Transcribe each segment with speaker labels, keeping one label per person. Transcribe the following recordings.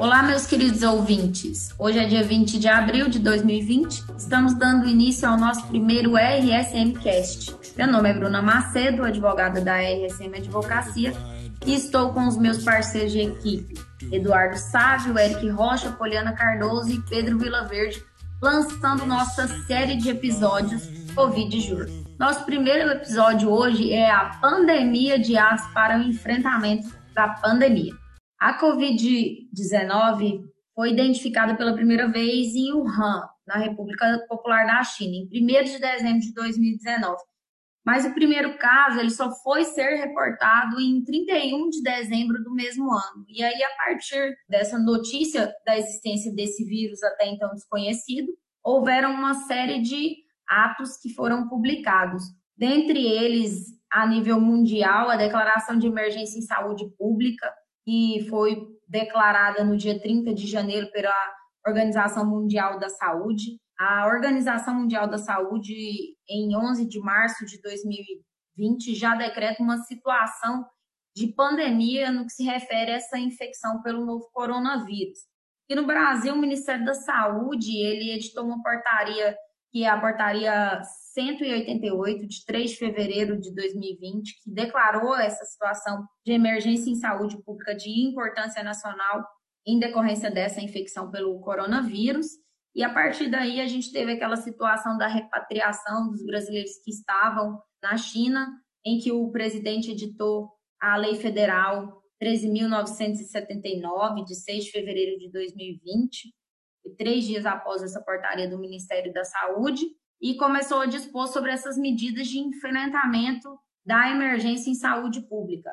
Speaker 1: Olá, meus queridos ouvintes. Hoje é dia 20 de abril de 2020. Estamos dando início ao nosso primeiro RSM Cast. Meu nome é Bruna Macedo, advogada da RSM Advocacia, e estou com os meus parceiros de equipe, Eduardo Sávio, Eric Rocha, Poliana Cardoso e Pedro Vilaverde, lançando nossa série de episódios Covid Juro. Nosso primeiro episódio hoje é a pandemia de aço para o enfrentamento da pandemia. A Covid-19 foi identificada pela primeira vez em Wuhan, na República Popular da China, em 1 de dezembro de 2019. Mas o primeiro caso ele só foi ser reportado em 31 de dezembro do mesmo ano. E aí, a partir dessa notícia da existência desse vírus até então desconhecido, houveram uma série de atos que foram publicados. Dentre eles, a nível mundial, a Declaração de Emergência em Saúde Pública, que foi declarada no dia 30 de janeiro pela Organização Mundial da Saúde. A Organização Mundial da Saúde, em 11 de março de 2020, já decreta uma situação de pandemia no que se refere a essa infecção pelo novo coronavírus. E no Brasil, o Ministério da Saúde, ele editou uma portaria, que é a portaria 188, de 3 de fevereiro de 2020, que declarou essa situação de emergência em saúde pública de importância nacional em decorrência dessa infecção pelo coronavírus. E a partir daí a gente teve aquela situação da repatriação dos brasileiros que estavam na China, em que o presidente editou a Lei Federal 13.979, de 6 de fevereiro de 2020, e três dias após essa portaria do Ministério da Saúde, e começou a dispor sobre essas medidas de enfrentamento da emergência em saúde pública.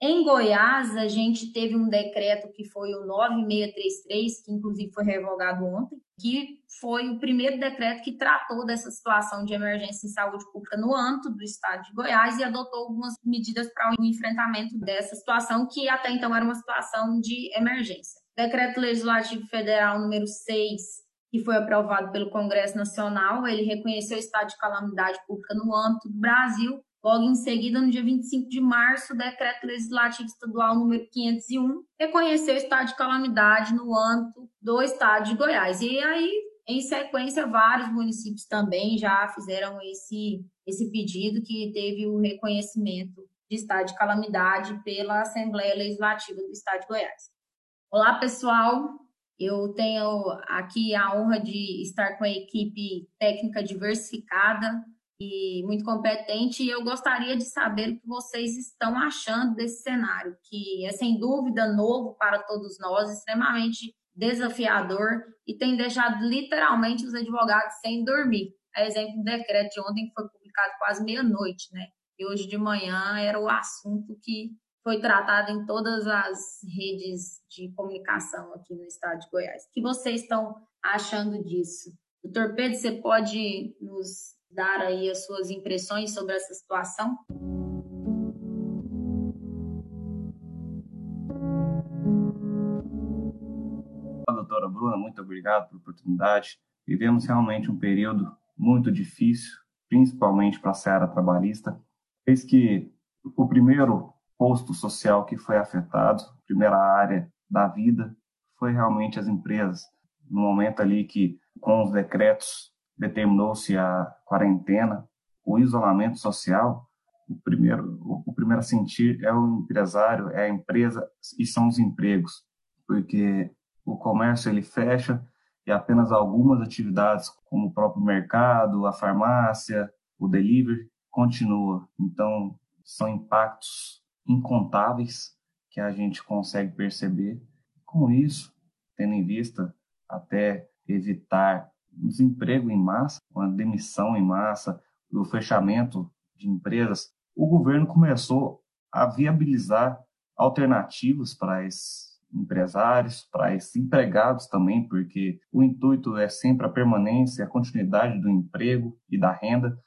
Speaker 1: Em Goiás, a gente teve um decreto que foi o 9633, que inclusive foi revogado ontem, que foi o primeiro decreto que tratou dessa situação de emergência em saúde pública no âmbito do estado de Goiás e adotou algumas medidas para o enfrentamento dessa situação, que até então era uma situação de emergência. Decreto Legislativo Federal número 6 que foi aprovado pelo Congresso Nacional, ele reconheceu o estado de calamidade pública no âmbito do Brasil. Logo em seguida, no dia 25 de março, o Decreto Legislativo Estadual número 501 reconheceu o estado de calamidade no âmbito do estado de Goiás. E aí, em sequência, vários municípios também já fizeram esse, esse pedido que teve o reconhecimento de estado de calamidade pela Assembleia Legislativa do Estado de Goiás. Olá, pessoal. Eu tenho aqui a honra de estar com a equipe técnica diversificada e muito competente, e eu gostaria de saber o que vocês estão achando desse cenário, que é sem dúvida novo para todos nós, extremamente desafiador e tem deixado literalmente os advogados sem dormir. A exemplo do decreto de ontem que foi publicado quase meia-noite, né? E hoje de manhã era o assunto que foi tratado em todas as redes de comunicação aqui no estado de Goiás. O que vocês estão achando disso? Doutor Pedro, você pode nos dar aí as suas impressões sobre essa situação?
Speaker 2: doutora Bruna, muito obrigado pela oportunidade. Vivemos realmente um período muito difícil, principalmente para a seara trabalhista, fez que o primeiro posto social que foi afetado, primeira área da vida, foi realmente as empresas. No momento ali que, com os decretos, determinou-se a quarentena, o isolamento social, o primeiro, o primeiro a sentir é o empresário, é a empresa e são os empregos, porque o comércio ele fecha e apenas algumas atividades, como o próprio mercado, a farmácia, o delivery, continua. Então, são impactos incontáveis que a gente consegue perceber. Com isso, tendo em vista até evitar desemprego em massa, uma demissão em massa, o fechamento de empresas, o governo começou a viabilizar alternativas para esses empresários, para esses empregados também, porque o intuito é sempre a permanência, a continuidade do emprego e da renda,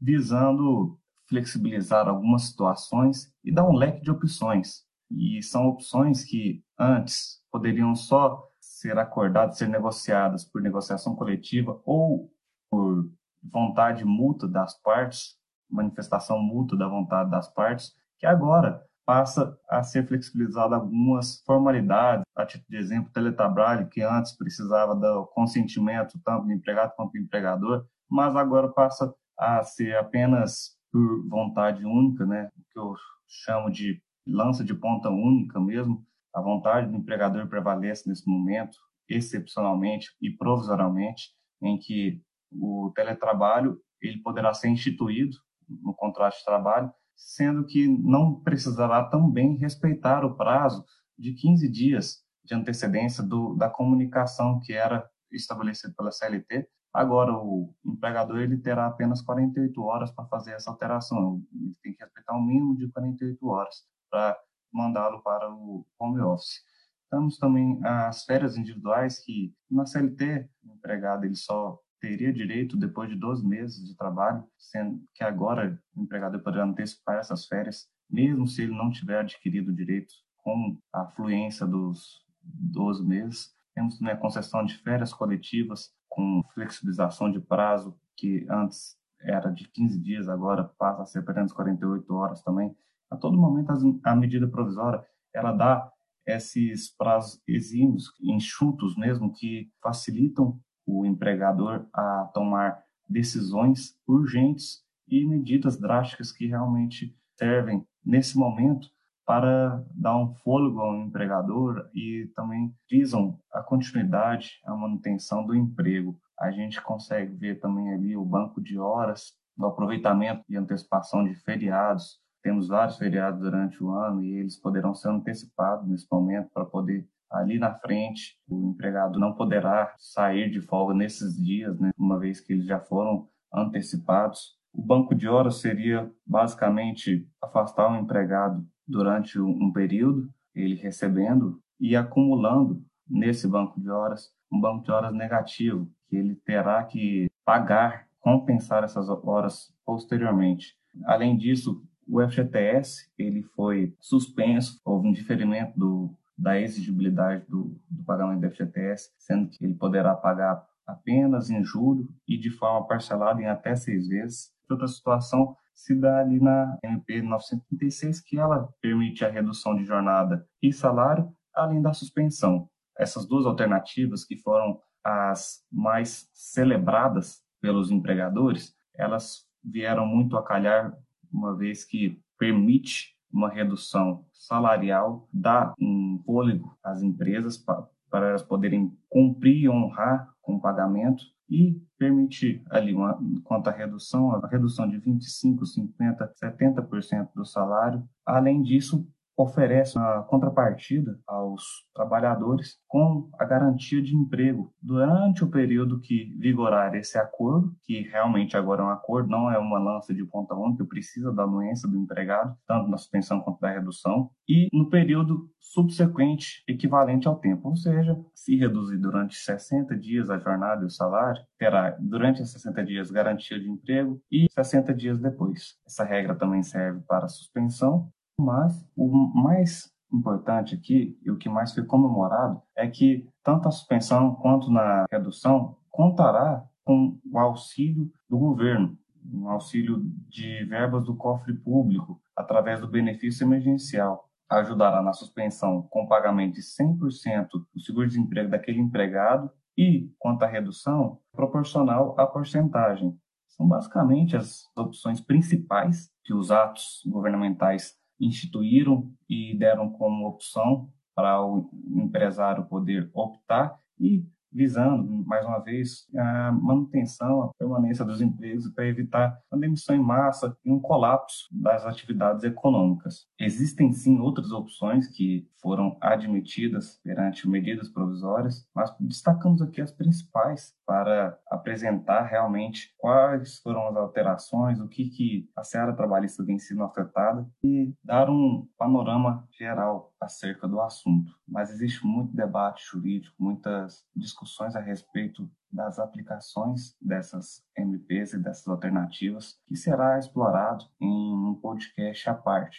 Speaker 2: visando flexibilizar algumas situações e dar um leque de opções. E são opções que antes poderiam só ser acordadas, ser negociadas por negociação coletiva ou por vontade mútua das partes, manifestação mútua da vontade das partes, que agora passa a ser flexibilizada algumas formalidades, a título de exemplo, teletrabalho, que antes precisava do consentimento tanto do empregado quanto do empregador, mas agora passa a ser apenas por vontade única, né? o que eu chamo de lança de ponta única mesmo, a vontade do empregador prevalece nesse momento, excepcionalmente e provisoriamente, em que o teletrabalho ele poderá ser instituído no contrato de trabalho, sendo que não precisará também respeitar o prazo de 15 dias de antecedência do, da comunicação que era estabelecido pela CLT. Agora, o empregador ele terá apenas 48 horas para fazer essa alteração. Ele tem que respeitar um mínimo de 48 horas para mandá-lo para o home office. Temos também as férias individuais que na CLT o empregado ele só teria direito depois de 12 meses de trabalho, sendo que agora o empregado poderá antecipar essas férias, mesmo se ele não tiver adquirido o direito com a fluência dos 12 meses. Temos também a concessão de férias coletivas com flexibilização de prazo, que antes era de 15 dias, agora passa a ser apenas 48 horas também. A todo momento, a medida provisória, ela dá esses prazos exímios, enxutos mesmo, que facilitam o empregador a tomar decisões urgentes e medidas drásticas que realmente servem nesse momento para dar um fôlego ao empregador e também visam a continuidade, a manutenção do emprego. A gente consegue ver também ali o banco de horas, o aproveitamento e antecipação de feriados. Temos vários feriados durante o ano e eles poderão ser antecipados nesse momento para poder ali na frente, o empregado não poderá sair de folga nesses dias, né, uma vez que eles já foram antecipados. O banco de horas seria basicamente afastar o empregado durante um período, ele recebendo e acumulando nesse banco de horas um banco de horas negativo, que ele terá que pagar, compensar essas horas posteriormente. Além disso, o FGTS ele foi suspenso, houve um diferimento do da exigibilidade do, do pagamento do FGTS, sendo que ele poderá pagar apenas em julho e de forma parcelada em até seis vezes. Outra situação se dá ali na MP 936, que ela permite a redução de jornada e salário, além da suspensão. Essas duas alternativas, que foram as mais celebradas pelos empregadores, elas vieram muito a calhar, uma vez que permite uma redução salarial, dá um fôlego às empresas para, para elas poderem cumprir e honrar com o pagamento e permitir ali uma, quanto à redução, a redução de 25, 50, 70% do salário. Além disso, oferece uma contrapartida aos trabalhadores com a garantia de emprego. Durante o período que vigorar esse acordo, que realmente agora é um acordo, não é uma lança de ponta única, precisa da anuência do empregado, tanto na suspensão quanto na redução, e no período subsequente equivalente ao tempo, ou seja, se reduzir durante 60 dias a jornada e o salário, terá durante esses 60 dias garantia de emprego e 60 dias depois. Essa regra também serve para a suspensão mas o mais importante aqui, e o que mais foi comemorado, é que tanto a suspensão quanto na redução contará com o auxílio do governo, um auxílio de verbas do cofre público, através do benefício emergencial. Ajudará na suspensão com pagamento de 100% do seguro-desemprego daquele empregado e, quanto à redução, proporcional à porcentagem. São basicamente as opções principais que os atos governamentais instituíram e deram como opção para o empresário poder optar e visando, mais uma vez, a manutenção, a permanência dos empregos para evitar a demissão em massa e um colapso das atividades econômicas. Existem sim outras opções que foram admitidas perante medidas provisórias, mas destacamos aqui as principais para apresentar realmente quais foram as alterações, o que, que a seara trabalhista vem sendo afetada e dar um panorama geral acerca do assunto. Mas existe muito debate jurídico, muitas discussões a respeito das aplicações dessas MPs e dessas alternativas, que será explorado em um podcast à parte.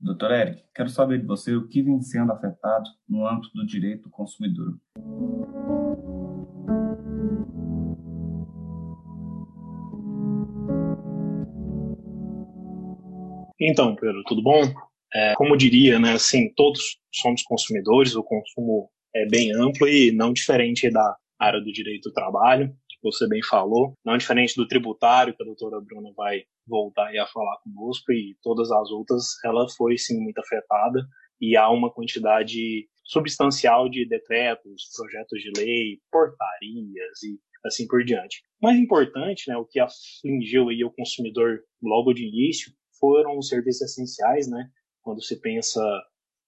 Speaker 2: Doutor Eric, quero saber de você o que vem sendo afetado no âmbito do direito do consumidor.
Speaker 3: Então, Pedro, tudo bom? É, como diria, né, assim, todos somos consumidores, o consumo é bem amplo e não diferente da área do direito do trabalho, que você bem falou, não diferente do tributário, que a doutora Bruna vai voltar a falar conosco, e todas as outras, ela foi sim muito afetada, e há uma quantidade substancial de decretos, projetos de lei, portarias e assim por diante. Mais importante, né, o que afligiu aí o consumidor logo de início foram os serviços essenciais, né? Quando se pensa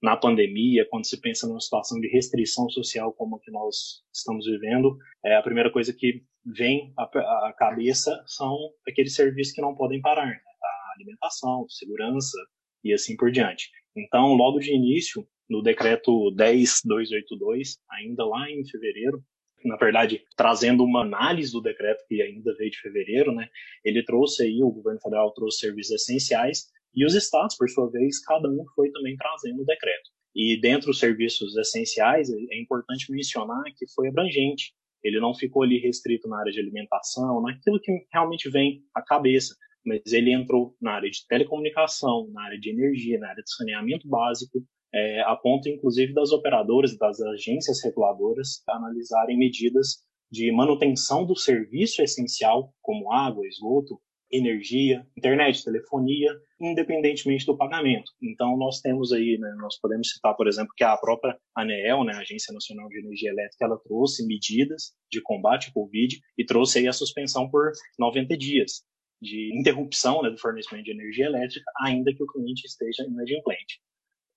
Speaker 3: na pandemia, quando se pensa numa situação de restrição social como a que nós estamos vivendo, é a primeira coisa que vem à, cabeça são aqueles serviços que não podem parar, né? a alimentação, segurança e assim por diante. Então, logo de início, no decreto 10282, ainda lá em fevereiro, na verdade, trazendo uma análise do decreto que ainda veio de fevereiro, né? Ele trouxe aí, o governo federal trouxe serviços essenciais e os estados, por sua vez, cada um foi também trazendo o decreto. E dentro dos serviços essenciais, é importante mencionar que foi abrangente. Ele não ficou ali restrito na área de alimentação, naquilo que realmente vem à cabeça, mas ele entrou na área de telecomunicação, na área de energia, na área de saneamento básico, é, a ponto, inclusive, das operadoras, das agências reguladoras, analisarem medidas de manutenção do serviço essencial, como água, esgoto, energia, internet, telefonia, independentemente do pagamento. Então, nós temos aí, né, nós podemos citar, por exemplo, que a própria ANEEL, né, Agência Nacional de Energia Elétrica, ela trouxe medidas de combate ao Covid e trouxe aí a suspensão por 90 dias de interrupção né, do fornecimento de energia elétrica, ainda que o cliente esteja inadimplente.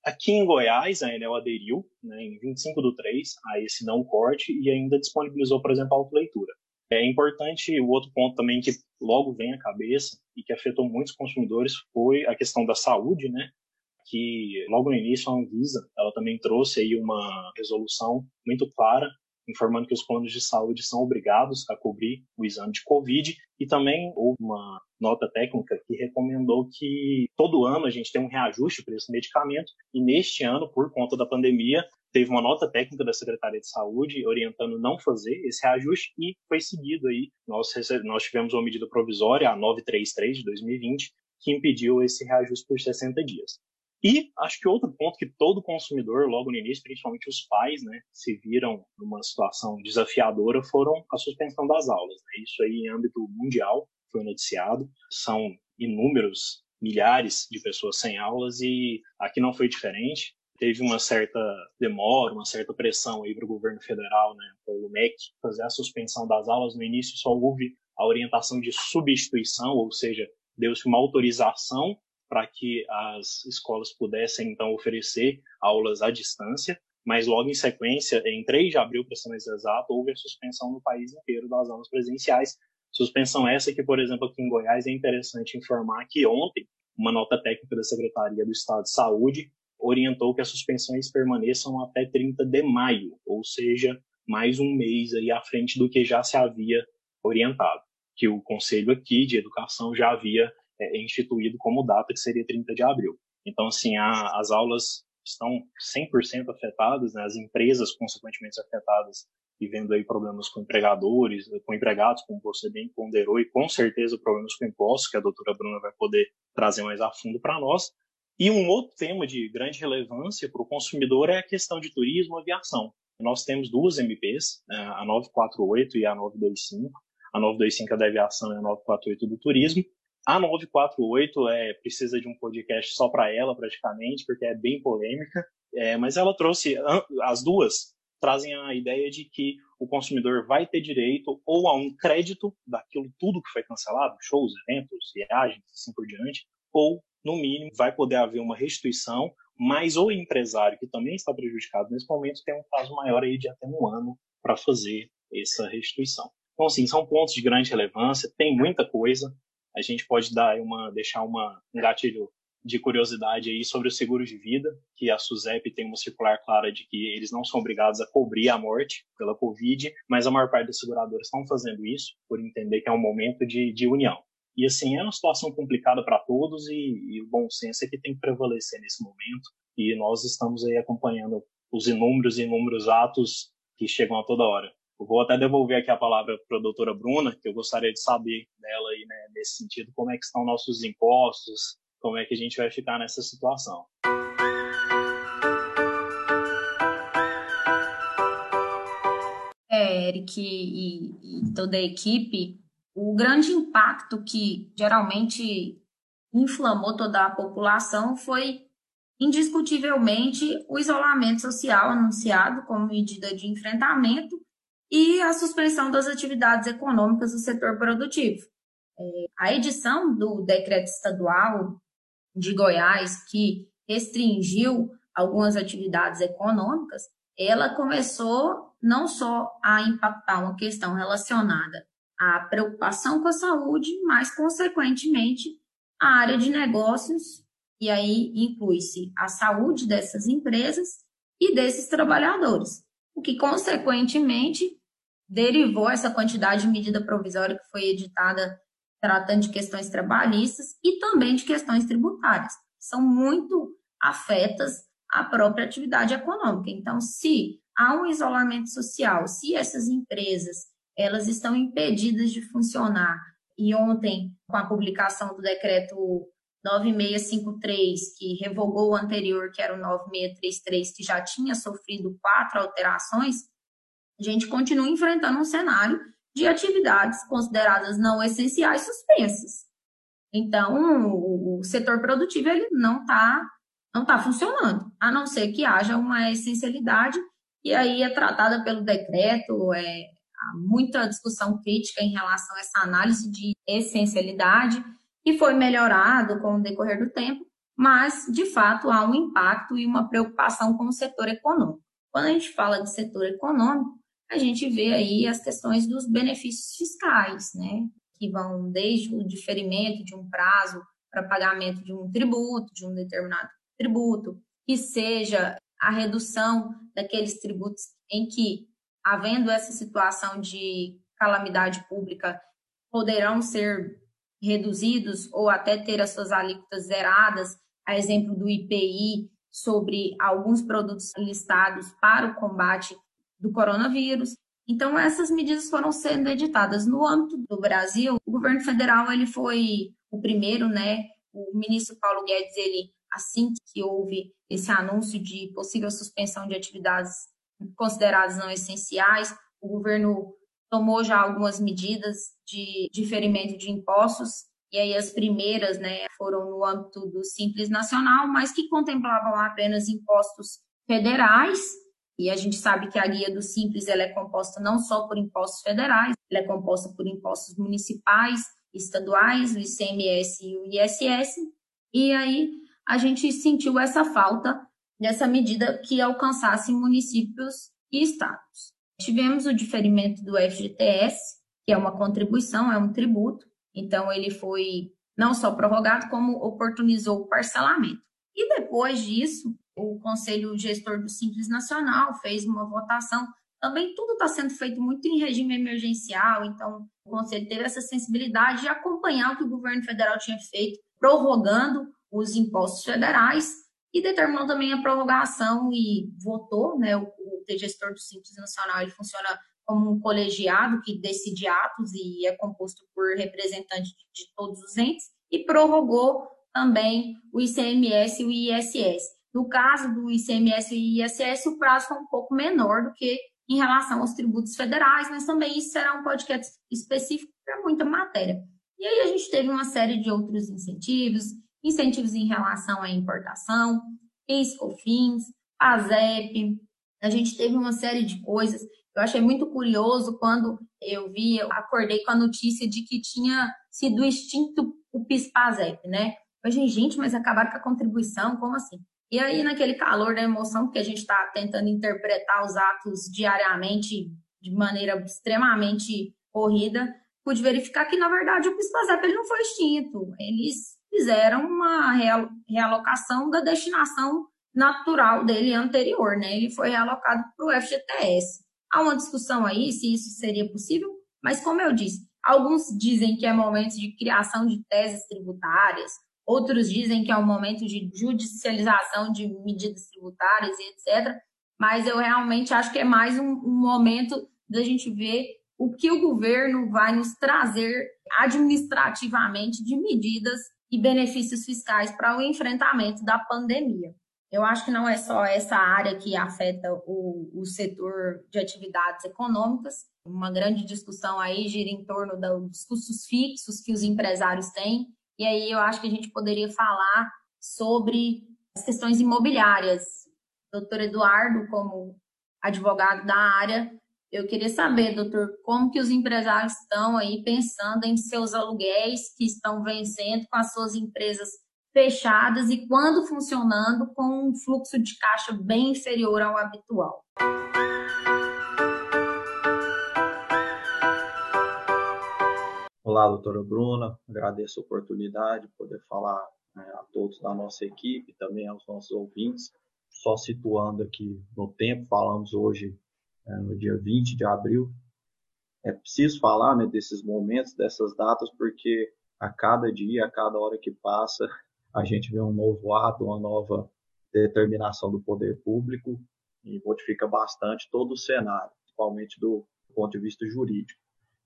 Speaker 3: Aqui em Goiás, a Enel aderiu, né, em 25 do 3, a esse não corte e ainda disponibilizou, por exemplo, a autoleitura. É importante, o outro ponto também que logo vem à cabeça e que afetou muitos consumidores foi a questão da saúde, né? Que logo no início a Anvisa, ela também trouxe aí uma resolução muito clara informando que os planos de saúde são obrigados a cobrir o exame de Covid e também houve uma nota técnica que recomendou que todo ano a gente tem um reajuste para esse medicamento e neste ano, por conta da pandemia, teve uma nota técnica da Secretaria de Saúde orientando não fazer esse reajuste e foi seguido aí. Nós, nós tivemos uma medida provisória, a 933 de 2020, que impediu esse reajuste por 60 dias. E acho que outro ponto que todo consumidor, logo no início, principalmente os pais, né, se viram numa situação desafiadora, foram a suspensão das aulas. Né? Isso aí em âmbito mundial foi noticiado. São inúmeros milhares de pessoas sem aulas e aqui não foi diferente. Teve uma certa demora, uma certa pressão aí para o governo federal, né, para o MEC, fazer a suspensão das aulas. No início só houve a orientação de substituição, ou seja, deu-se uma autorização para que as escolas pudessem, então, oferecer aulas à distância, mas logo em sequência, em 3 de abril, para ser mais exato, houve a suspensão no país inteiro das aulas presenciais. Suspensão essa que, por exemplo, aqui em Goiás é interessante informar que ontem, uma nota técnica da Secretaria do Estado de Saúde orientou que as suspensões permaneçam até 30 de maio, ou seja, mais um mês aí à frente do que já se havia orientado, que o Conselho aqui de Educação já havia é, instituído como data, que seria 30 de abril. Então, assim, a, as aulas estão 100% afetadas, né? as empresas, consequentemente, afetadas e vendo aí problemas com empregadores, com empregados, como você bem ponderou, e com certeza problemas com impostos, que a doutora Bruna vai poder trazer mais a fundo para nós. E um outro tema de grande relevância para o consumidor é a questão de turismo e aviação. Nós temos duas MPs, né? a 948 e a 925. A 925 é da aviação e a 948 do turismo. A 948 é, precisa de um podcast só para ela, praticamente, porque é bem polêmica. É, mas ela trouxe, as duas trazem a ideia de que o consumidor vai ter direito ou a um crédito daquilo tudo que foi cancelado, shows, eventos, viagens, assim por diante, ou, no mínimo, vai poder haver uma restituição, mas o empresário que também está prejudicado nesse momento tem um prazo maior aí de até um ano para fazer essa restituição. Então, assim, são pontos de grande relevância, tem muita coisa, a gente pode dar uma, deixar uma, um gatilho de curiosidade aí sobre o seguro de vida, que a SUSEP tem uma circular clara de que eles não são obrigados a cobrir a morte pela Covid, mas a maior parte das seguradoras estão fazendo isso por entender que é um momento de, de união. E assim, é uma situação complicada para todos e, e, o bom senso é que tem que prevalecer nesse momento e nós estamos aí acompanhando os inúmeros e inúmeros atos que chegam a toda hora. Eu vou até devolver aqui a palavra para a doutora Bruna, que eu gostaria de saber dela aí, né, nesse sentido, como é que estão nossos impostos, como é que a gente vai ficar nessa situação.
Speaker 1: É, Eric e, e toda a equipe, o grande impacto que geralmente inflamou toda a população foi indiscutivelmente o isolamento social anunciado como medida de enfrentamento e a suspensão das atividades econômicas do setor produtivo. É, a edição do decreto estadual de Goiás, que restringiu algumas atividades econômicas, ela começou não só a impactar uma questão relacionada à preocupação com a saúde, mas, consequentemente, a área de negócios, e aí inclui-se a saúde dessas empresas e desses trabalhadores, o que, consequentemente, derivou essa quantidade de medida provisória que foi editada tratando de questões trabalhistas e também de questões tributárias, são muito afetas à própria atividade econômica. Então, se há um isolamento social, se essas empresas elas estão impedidas de funcionar, e ontem, com a publicação do decreto 9653, que revogou o anterior, que era o 9633, que já tinha sofrido quatro alterações, a gente continua enfrentando um cenário de atividades consideradas não essenciais suspensas. Então, o, setor produtivo ele não está não tá funcionando, a não ser que haja uma essencialidade, e aí é tratada pelo decreto, é, muita discussão crítica em relação a essa análise de essencialidade, e foi melhorado com o decorrer do tempo, mas, de fato, há um impacto e uma preocupação com o setor econômico. Quando a gente fala de setor econômico, a gente vê aí as questões dos benefícios fiscais, né? Que vão desde o diferimento de um prazo para pagamento de um tributo, de um determinado tributo, que seja a redução daqueles tributos em que, havendo essa situação de calamidade pública, poderão ser reduzidos ou até ter as suas alíquotas zeradas, a exemplo do IPI, sobre alguns produtos listados para o combate do coronavírus. Então, essas medidas foram sendo editadas. No âmbito do Brasil, o governo federal ele foi o primeiro, né? O ministro Paulo Guedes, ele, assim que houve esse anúncio de possível suspensão de atividades consideradas não essenciais, o governo tomou já algumas medidas de diferimento de impostos, e aí as primeiras né, foram no âmbito do Simples Nacional, mas que contemplavam apenas impostos federais, e a gente sabe que a guia do Simples ela é composta não só por impostos federais, ela é composta por impostos municipais, estaduais, o ICMS e o ISS. E aí a gente sentiu essa falta dessa medida que alcançasse municípios e estados. Tivemos o diferimento do FGTS, que é uma contribuição, é um tributo. Então ele foi não só prorrogado, como oportunizou o parcelamento. E depois disso, o Conselho Gestor do Simples Nacional fez uma votação. Também tudo está sendo feito muito em regime emergencial, então o Conselho teve essa sensibilidade de acompanhar o que o governo federal tinha feito, prorrogando os impostos federais e determinou também a prorrogação e votou, né, o, o gestor do Simples Nacional, ele funciona como um colegiado que decide atos e é composto por representantes de todos os entes, e prorrogou também o ICMS e o ISS. No caso do ICMS e ISS, o prazo foi um pouco menor do que em relação aos tributos federais, mas também isso será um podcast específico para muita matéria. E aí a gente teve uma série de outros incentivos, incentivos em relação à importação, PIS/COFINS, PASEP. A gente teve uma série de coisas. Eu achei muito curioso quando eu vi, eu acordei com a notícia de que tinha sido extinto o PIS/PASEP, né? Eu falei, gente, mas acabaram com a contribuição, como assim? E aí, naquele calor da emoção, que a gente está tentando interpretar os atos diariamente de maneira extremamente corrida, pude verificar que, na verdade, o PIS-PASEP ele não foi extinto. Eles fizeram uma realocação da destinação natural dele anterior, né? Ele foi realocado para o FGTS. Há uma discussão aí se isso seria possível, mas como eu disse, alguns dizem que é momento de criação de teses tributárias, Outros dizem que é um momento de judicialização de medidas tributárias e etc. Mas eu realmente acho que é mais um, um momento da gente ver o que o governo vai nos trazer administrativamente de medidas e benefícios fiscais para o enfrentamento da pandemia. Eu acho que não é só essa área que afeta o, o setor de atividades econômicas. Uma grande discussão aí gira em torno dos custos fixos que os empresários têm. E aí eu acho que a gente poderia falar sobre as questões imobiliárias. Doutor Eduardo, como advogado da área, eu queria saber, doutor, como que os empresários estão aí pensando em seus aluguéis que estão vencendo com as suas empresas fechadas e quando funcionando com um fluxo de caixa bem inferior ao habitual.
Speaker 4: Olá, doutora Bruna, agradeço a oportunidade de poder falar né, a todos da nossa equipe, também aos nossos ouvintes. Só situando aqui no tempo, falamos hoje no dia 20 de abril. É preciso falar né, desses momentos, dessas datas, porque a cada dia, a cada hora que passa, a gente vê um novo ato, uma nova determinação do poder público e modifica bastante todo o cenário, principalmente do ponto de vista jurídico.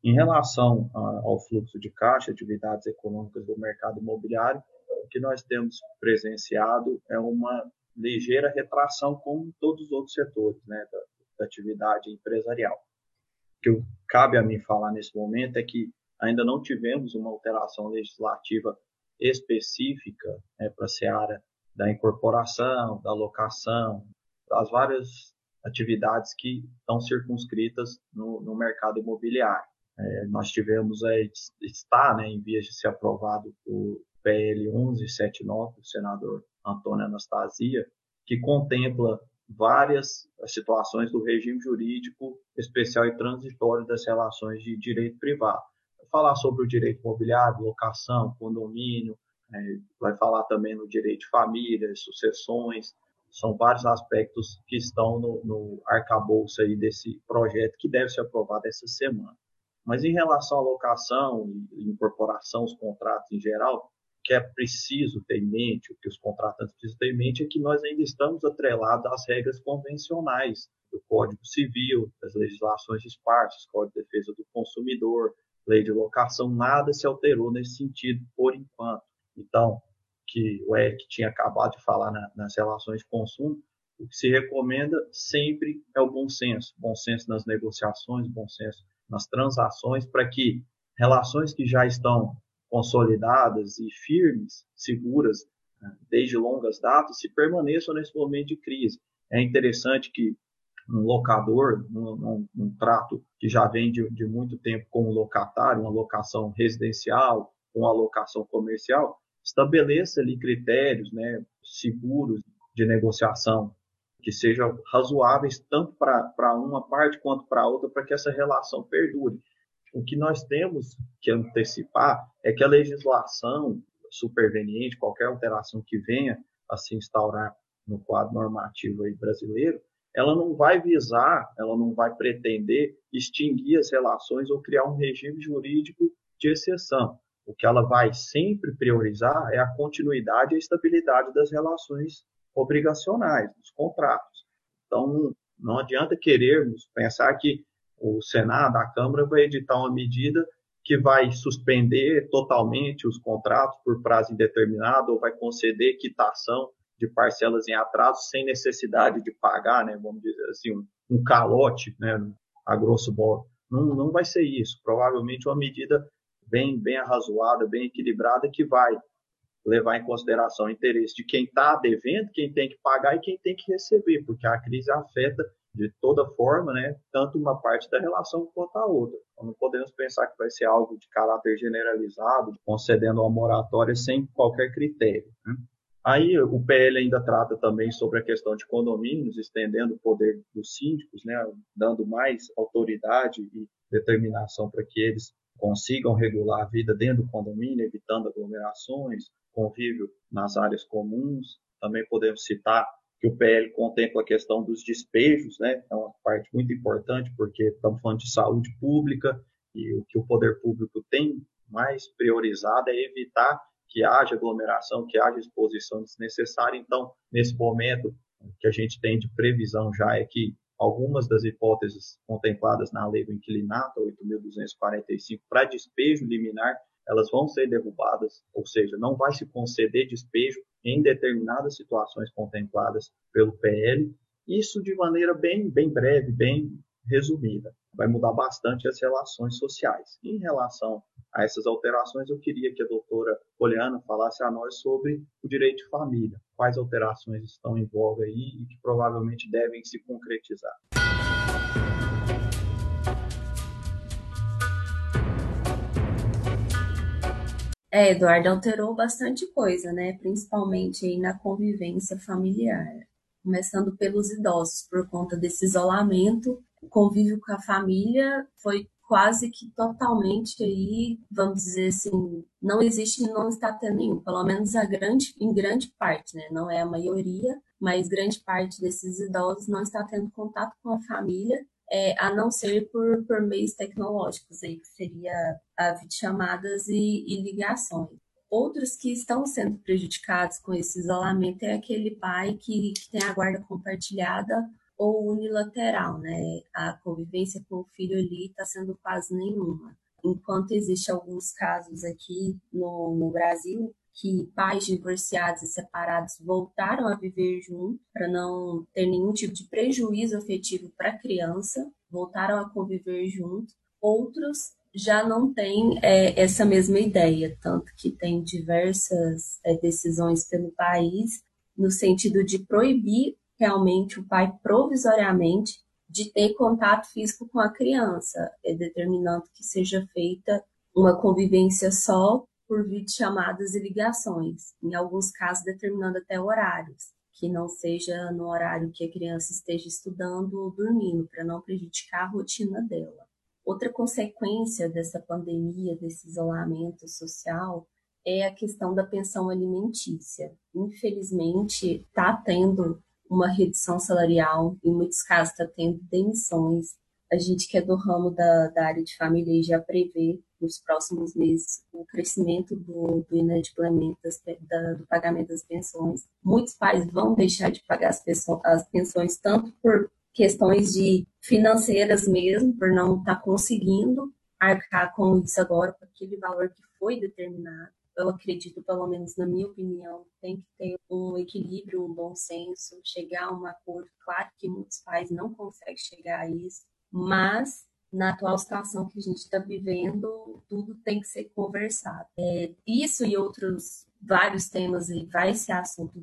Speaker 4: Em relação ao fluxo de caixa, atividades econômicas do mercado imobiliário, o que nós temos presenciado é uma ligeira retração, como todos os outros setores né, da, da atividade empresarial. O que cabe a mim falar nesse momento é que ainda não tivemos uma alteração legislativa específica né, para a seara da incorporação, da locação, das várias atividades que estão circunscritas no, no mercado imobiliário. É, nós tivemos, é, está né, em vias de ser aprovado o PL 1179, do senador Antônio Anastasia, que contempla várias situações do regime jurídico especial e transitório das relações de direito privado. Vai falar sobre o direito imobiliário, locação, condomínio, é, vai falar também no direito de família, sucessões, são vários aspectos que estão no, no arcabouço aí desse projeto que deve ser aprovado essa semana. Mas em relação à locação e incorporação, os contratos em geral, que é preciso ter em mente, o que os contratantes precisam ter em mente, é que nós ainda estamos atrelados às regras convencionais do Código Civil, das legislações esparsas, Código de Defesa do Consumidor, Lei de Locação, nada se alterou nesse sentido por enquanto. Então, que o Eric tinha acabado de falar na, nas relações de consumo, o que se recomenda sempre é o bom senso, bom senso nas negociações, bom senso nas transações, para que relações que já estão consolidadas e firmes, seguras, né, desde longas datas, se permaneçam nesse momento de crise. É interessante que um locador, um, um, trato que já vem de, de, muito tempo com o locatário, uma locação residencial, uma locação comercial, estabeleça ali critérios né, seguros de negociação que sejam razoáveis tanto para uma parte quanto para outra, para que essa relação perdure. O que nós temos que antecipar é que a legislação superveniente, qualquer alteração que venha a se instaurar no quadro normativo brasileiro, ela não vai visar, ela não vai pretender extinguir as relações ou criar um regime jurídico de exceção. O que ela vai sempre priorizar é a continuidade e a estabilidade das relações obrigacionais, dos contratos. Então, não adianta querermos pensar que o Senado, a Câmara, vai editar uma medida que vai suspender totalmente os contratos por prazo indeterminado ou vai conceder quitação de parcelas em atraso sem necessidade de pagar, né, vamos dizer assim, um, um calote, né, a grosso modo. Não, não vai ser isso. Provavelmente uma medida bem, bem arrazoada, bem equilibrada, que vai levar em consideração o interesse de quem está devendo, quem tem que pagar e quem tem que receber, porque a crise afeta de toda forma, né, tanto uma parte da relação quanto a outra. Então, não podemos pensar que vai ser algo de caráter generalizado, concedendo uma moratória sem qualquer critério. Né? Aí o PL ainda trata também sobre a questão de condomínios, estendendo o poder dos síndicos, né, dando mais autoridade e determinação para que eles consigam regular a vida dentro do condomínio, evitando aglomerações, convívio nas áreas comuns. Também podemos citar que o PL contempla a questão dos despejos, né? É uma parte muito importante porque estamos falando de saúde pública e o que o poder público tem mais priorizado é evitar que haja aglomeração, que haja exposição desnecessária. Então, nesse momento, o que a gente tem de previsão já é que algumas das hipóteses contempladas na lei do inquilinato, 8.245, para despejo liminar, elas vão ser derrubadas, ou seja, não vai se conceder despejo em determinadas situações contempladas pelo PL. Isso de maneira bem, bem breve, bem resumida. Vai mudar bastante as relações sociais. Em relação a essas alterações, eu queria que a doutora Poliana falasse a nós sobre o direito de família. Quais alterações estão em voga aí e que provavelmente devem se concretizar.
Speaker 5: É, Eduardo alterou bastante coisa, né? Principalmente aí na convivência familiar. Começando pelos idosos, por conta desse isolamento, o convívio com a família foi quase que totalmente aí, vamos dizer assim, não existe e não está tendo nenhum, pelo menos a grande, em grande parte, né? Não é a maioria, mas grande parte desses idosos não está tendo contato com a família é, a não ser por, por meios tecnológicos, aí, que seria a videochamadas e, e ligações. Outros que estão sendo prejudicados com esse isolamento é aquele pai que, que tem a guarda compartilhada ou unilateral, né? A convivência com o filho ali está sendo quase nenhuma. Enquanto existe alguns casos aqui no, no Brasil que pais divorciados e separados voltaram a viver juntos para não ter nenhum tipo de prejuízo afetivo para a criança, voltaram a conviver juntos. Outros já não têm é, essa mesma ideia, tanto que tem diversas é, decisões pelo país no sentido de proibir realmente o pai provisoriamente de ter contato físico com a criança, é, determinando que seja feita uma convivência só por videochamadas e ligações, em alguns casos determinando até horários, que não seja no horário que a criança esteja estudando ou dormindo, para não prejudicar a rotina dela. Outra consequência dessa pandemia, desse isolamento social, é a questão da pensão alimentícia. Infelizmente, está tendo uma redução salarial, em muitos casos está tendo demissões. A gente que é do ramo da, da área de família já prevê nos próximos meses o crescimento do, do inadimplemento das, da, do pagamento das pensões. Muitos pais vão deixar de pagar as, as pensões tanto por questões de financeiras mesmo, por não estar tá conseguindo arcar com isso agora, com aquele valor que foi determinado. Eu acredito, pelo menos na minha opinião, tem que ter um equilíbrio, um bom senso, chegar a um acordo. Claro que muitos pais não conseguem chegar a isso, mas na atual situação que a gente está vivendo, tudo tem que ser conversado. É, isso e outros vários temas e vai ser assunto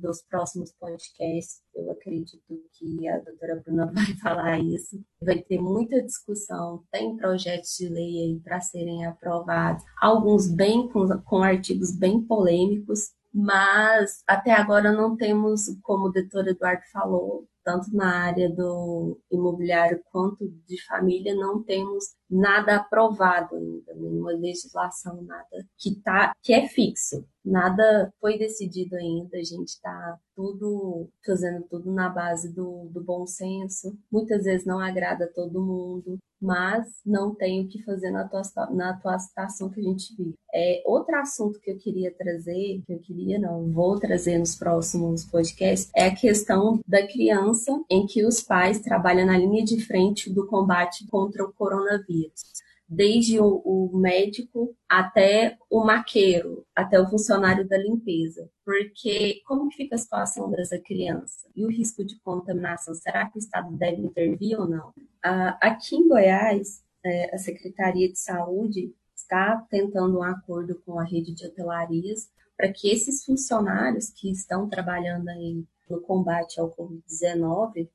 Speaker 5: dos próximos podcasts. Eu acredito que a doutora Bruna vai falar isso. Vai ter muita discussão, tem projetos de lei aí para serem aprovados, alguns bem com, com artigos bem polêmicos, mas até agora não temos, como o doutor Eduardo falou, tanto na área do imobiliário quanto de família, não temos nada aprovado ainda, nenhuma legislação, nada que, tá, que é fixo. Nada foi decidido ainda, a gente está tudo fazendo tudo na base do, do bom senso. Muitas vezes não agrada todo mundo, mas não tem o que fazer na atual, na atual situação que a gente vive. É, outro assunto que eu queria trazer, que eu queria não, vou trazer nos próximos podcasts, é a questão da criança em que os pais trabalham na linha de frente do combate contra o coronavírus desde o, médico até o maqueiro, até o funcionário da limpeza. Porque como que fica a situação dessa criança? E o risco de contaminação? Será que o Estado deve intervir ou não? Aqui em Goiás, é, a Secretaria de Saúde está tentando um acordo com a rede de hotelarias para que esses funcionários que estão trabalhando aí no combate ao Covid-19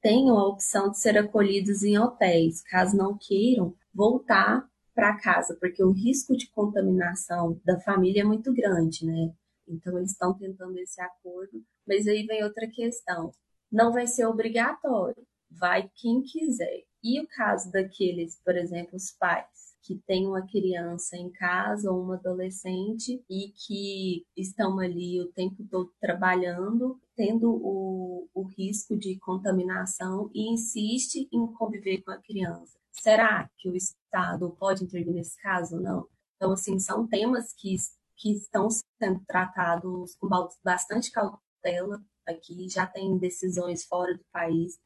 Speaker 5: tenham a opção de ser acolhidos em hotéis, caso não queiram voltar para casa, porque o risco de contaminação da família é muito grande, né? Então eles estão tentando esse acordo, mas aí vem outra questão. Não vai ser obrigatório, vai quem quiser. E o caso daqueles, por exemplo, os pais que têm uma criança em casa ou uma adolescente e que estão ali o tempo todo trabalhando, tendo o, o risco de contaminação e insiste em conviver com a criança. Será que o Estado pode intervir nesse caso não? Então, assim, são temas que, que estão sendo tratados com bastante cautela aqui, já tem decisões fora do país,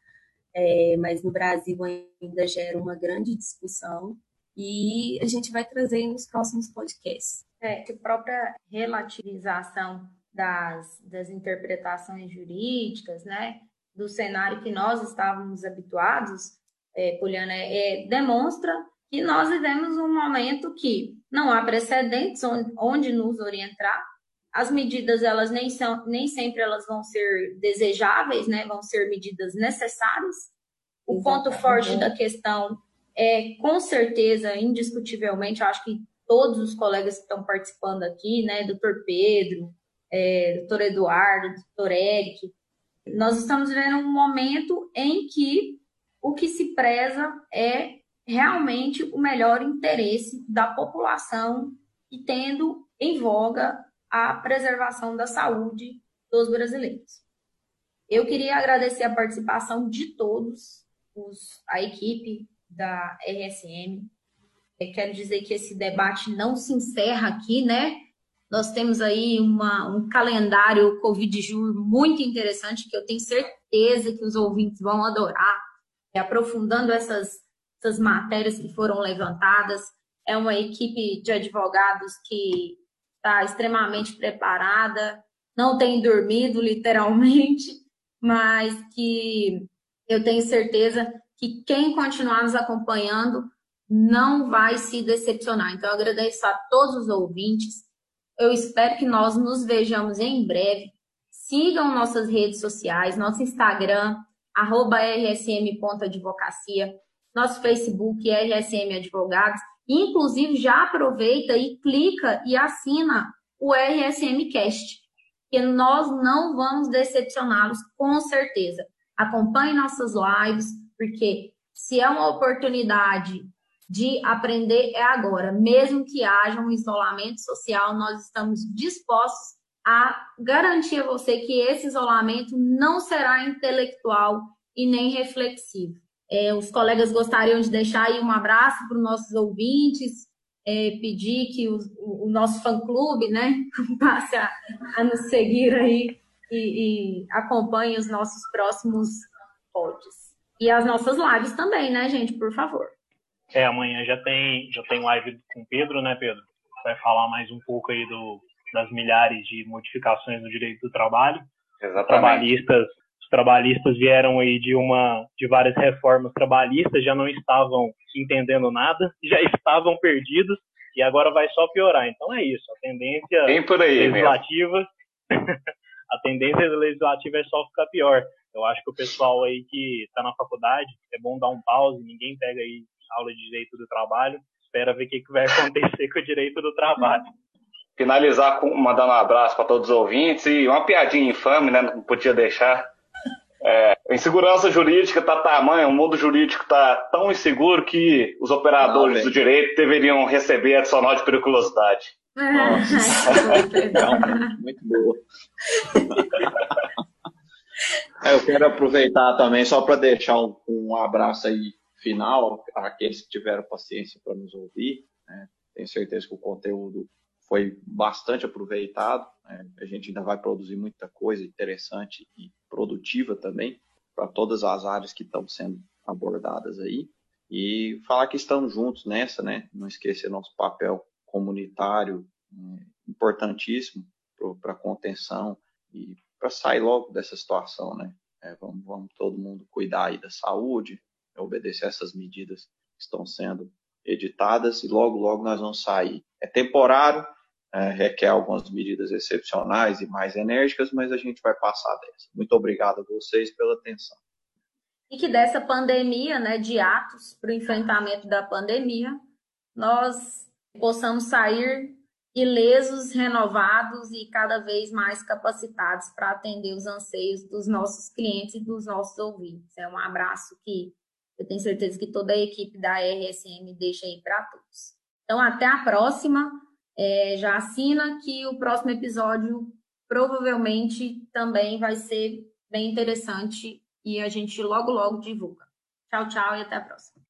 Speaker 5: é, mas no Brasil ainda gera uma grande discussão e a gente vai trazer nos próximos podcasts.
Speaker 1: É, a própria relativização das, das interpretações jurídicas, né, do cenário que nós estávamos habituados, é, Poliana, é, demonstra que nós vivemos um momento que não há precedentes onde, onde nos orientar, as medidas elas nem são nem sempre elas vão ser desejáveis, né? Vão ser medidas necessárias. O Exatamente. ponto forte da questão é com certeza, indiscutivelmente, eu acho que todos os colegas que estão participando aqui, né, doutor Pedro, é, doutor Eduardo, doutor Eric, nós estamos vivendo um momento em que o que se preza é realmente o melhor interesse da população e tendo em voga a preservação da saúde dos brasileiros. Eu queria agradecer a participação de todos, os, a equipe da RSM. Eu quero dizer que esse debate não se encerra aqui, né? Nós temos aí uma, um calendário Covid Jur muito interessante que eu tenho certeza que os ouvintes vão adorar, aprofundando essas, essas matérias que foram levantadas. É uma equipe de advogados que está extremamente preparada, não tem dormido literalmente, mas que eu tenho certeza que quem continuar nos acompanhando não vai se decepcionar. Então, eu agradeço a todos os ouvintes. Eu espero que nós nos vejamos em breve. Sigam nossas redes sociais, nosso Instagram, arroba rsm.advocacia, nosso Facebook, RSM Advogados. Inclusive, já aproveita e clica e assina o RSM Cast, que nós não vamos decepcioná-los, com certeza. Acompanhe nossas lives, porque se é uma oportunidade de aprender, é agora. Mesmo que haja um isolamento social, nós estamos dispostos a garantir a você que esse isolamento não será intelectual e nem reflexivo. É, os colegas gostariam de deixar aí um abraço para os nossos ouvintes, é, pedir que o, o, nosso fã-clube né, passe a, a, nos seguir aí e, e acompanhe os nossos próximos pods. E as nossas lives também, né, gente, por favor.
Speaker 3: É, amanhã já tem, já tem live com o Pedro, né, Pedro? Vai falar mais um pouco aí do, das milhares de modificações no direito do trabalho.
Speaker 2: Exatamente.
Speaker 3: Trabalhistas trabalhistas vieram aí de uma de várias reformas trabalhistas, já não estavam entendendo nada, já estavam perdidos e agora vai só piorar. Então é isso, a tendência legislativa a tendência legislativa é só ficar pior. Eu acho que o pessoal aí que está na faculdade, é bom dar um pause, ninguém pega aí aula de direito do trabalho, espera ver o que, que vai acontecer com o direito do trabalho.
Speaker 2: Finalizar com mandando um abraço para todos os ouvintes e uma piadinha infame, né? Não podia deixar. É, a insegurança jurídica está tamanho, o mundo jurídico está tão inseguro que os operadores Não, do direito deveriam receber adicional de periculosidade.
Speaker 4: Nossa. muito boa. É, eu quero aproveitar também só para deixar um, um, abraço aí final àqueles que tiveram paciência para nos ouvir. Né? Tenho certeza que o conteúdo foi bastante aproveitado. Né? A gente ainda vai produzir muita coisa interessante e produtiva também para todas as áreas que estão sendo abordadas aí. E falar que estamos juntos nessa, né? Não esquecer nosso papel comunitário é, importantíssimo para a contenção e para sair logo dessa situação, né? É, vamos, vamos todo mundo cuidar aí da saúde, obedecer essas medidas que estão sendo editadas e logo, logo nós vamos sair. É temporário, é, requer algumas medidas excepcionais e mais enérgicas, mas a gente vai passar dessa. Muito obrigado a vocês pela atenção.
Speaker 1: E que dessa pandemia, né, de atos para o enfrentamento da pandemia, nós possamos sair ilesos, renovados e cada vez mais capacitados para atender os anseios dos nossos clientes e dos nossos ouvintes. É um abraço que eu tenho certeza que toda a equipe da RSM deixa aí para todos. Então, até a próxima é, já assina que o próximo episódio provavelmente também vai ser bem interessante e a gente logo, logo divulga. Tchau, tchau e até a próxima.